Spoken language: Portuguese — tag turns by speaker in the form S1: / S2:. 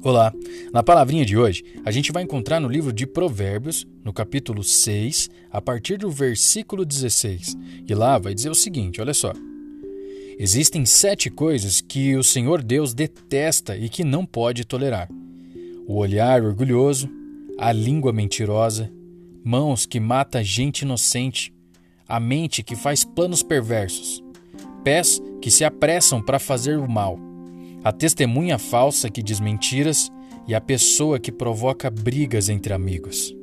S1: Olá! Na palavrinha de hoje, a gente vai encontrar no livro de Provérbios, no capítulo 6, a partir do versículo 16. E lá vai dizer o seguinte: olha só. Existem sete coisas que o Senhor Deus detesta e que não pode tolerar: o olhar orgulhoso, a língua mentirosa, mãos que mata gente inocente, a mente que faz planos perversos, pés que se apressam para fazer o mal a testemunha falsa que diz mentiras e a pessoa que provoca brigas entre amigos.